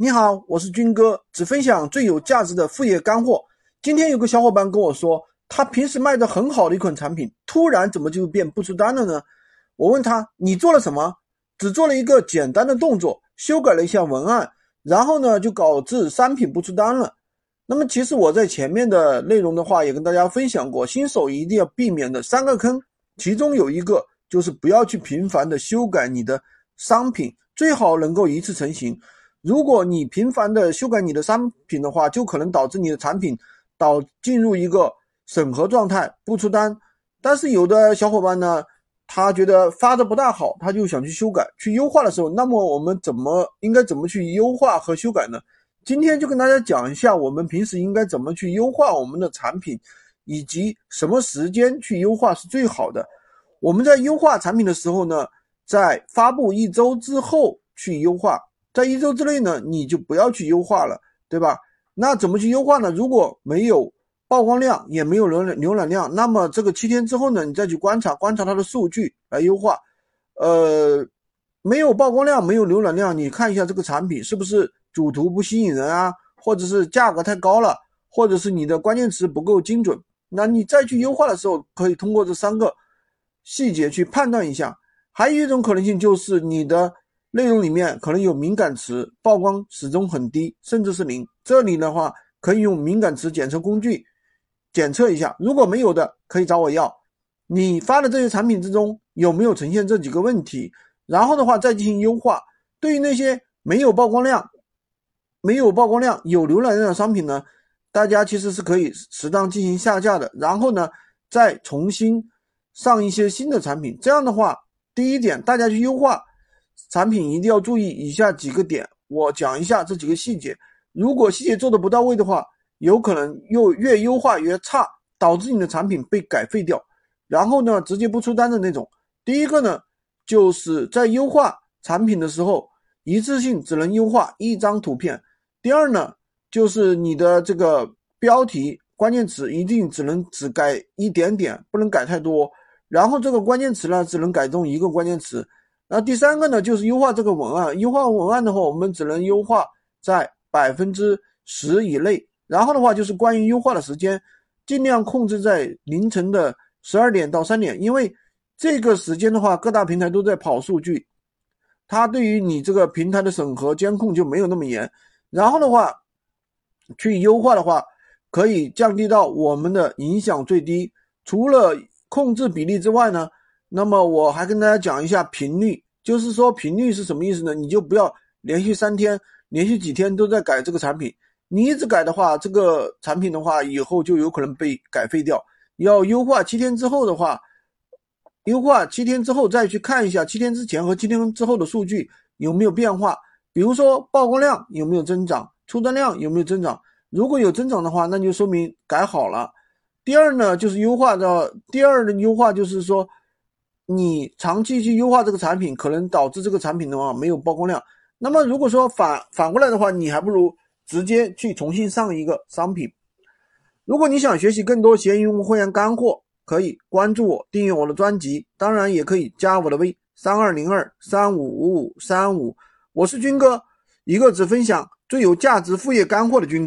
你好，我是军哥，只分享最有价值的副业干货。今天有个小伙伴跟我说，他平时卖的很好的一款产品，突然怎么就变不出单了呢？我问他，你做了什么？只做了一个简单的动作，修改了一下文案，然后呢就导致商品不出单了。那么其实我在前面的内容的话也跟大家分享过，新手一定要避免的三个坑，其中有一个就是不要去频繁的修改你的商品，最好能够一次成型。如果你频繁的修改你的商品的话，就可能导致你的产品导进入一个审核状态不出单。但是有的小伙伴呢，他觉得发的不大好，他就想去修改、去优化的时候，那么我们怎么应该怎么去优化和修改呢？今天就跟大家讲一下，我们平时应该怎么去优化我们的产品，以及什么时间去优化是最好的。我们在优化产品的时候呢，在发布一周之后去优化。在一周之内呢，你就不要去优化了，对吧？那怎么去优化呢？如果没有曝光量，也没有浏览浏览量，那么这个七天之后呢，你再去观察观察它的数据来优化。呃，没有曝光量，没有浏览量，你看一下这个产品是不是主图不吸引人啊，或者是价格太高了，或者是你的关键词不够精准。那你再去优化的时候，可以通过这三个细节去判断一下。还有一种可能性就是你的。内容里面可能有敏感词，曝光始终很低，甚至是零。这里的话可以用敏感词检测工具检测一下，如果没有的，可以找我要。你发的这些产品之中有没有呈现这几个问题？然后的话再进行优化。对于那些没有曝光量、没有曝光量、有浏览量的商品呢，大家其实是可以适当进行下架的。然后呢，再重新上一些新的产品。这样的话，第一点，大家去优化。产品一定要注意以下几个点，我讲一下这几个细节。如果细节做的不到位的话，有可能又越优化越差，导致你的产品被改废掉，然后呢直接不出单的那种。第一个呢，就是在优化产品的时候，一次性只能优化一张图片。第二呢，就是你的这个标题、关键词一定只能只改一点点，不能改太多。然后这个关键词呢，只能改动一个关键词。那第三个呢，就是优化这个文案。优化文案的话，我们只能优化在百分之十以内。然后的话，就是关于优化的时间，尽量控制在凌晨的十二点到三点，因为这个时间的话，各大平台都在跑数据，它对于你这个平台的审核监控就没有那么严。然后的话，去优化的话，可以降低到我们的影响最低。除了控制比例之外呢？那么我还跟大家讲一下频率，就是说频率是什么意思呢？你就不要连续三天、连续几天都在改这个产品，你一直改的话，这个产品的话以后就有可能被改废掉。要优化七天之后的话，优化七天之后再去看一下七天之前和七天之后的数据有没有变化，比如说曝光量有没有增长，出单量有没有增长。如果有增长的话，那就说明改好了。第二呢，就是优化的第二的优化就是说。你长期去优化这个产品，可能导致这个产品的话没有曝光量。那么如果说反反过来的话，你还不如直接去重新上一个商品。如果你想学习更多闲鱼会员干货，可以关注我，订阅我的专辑，当然也可以加我的微三二零二三五五五三五。我是军哥，一个只分享最有价值副业干货的军哥。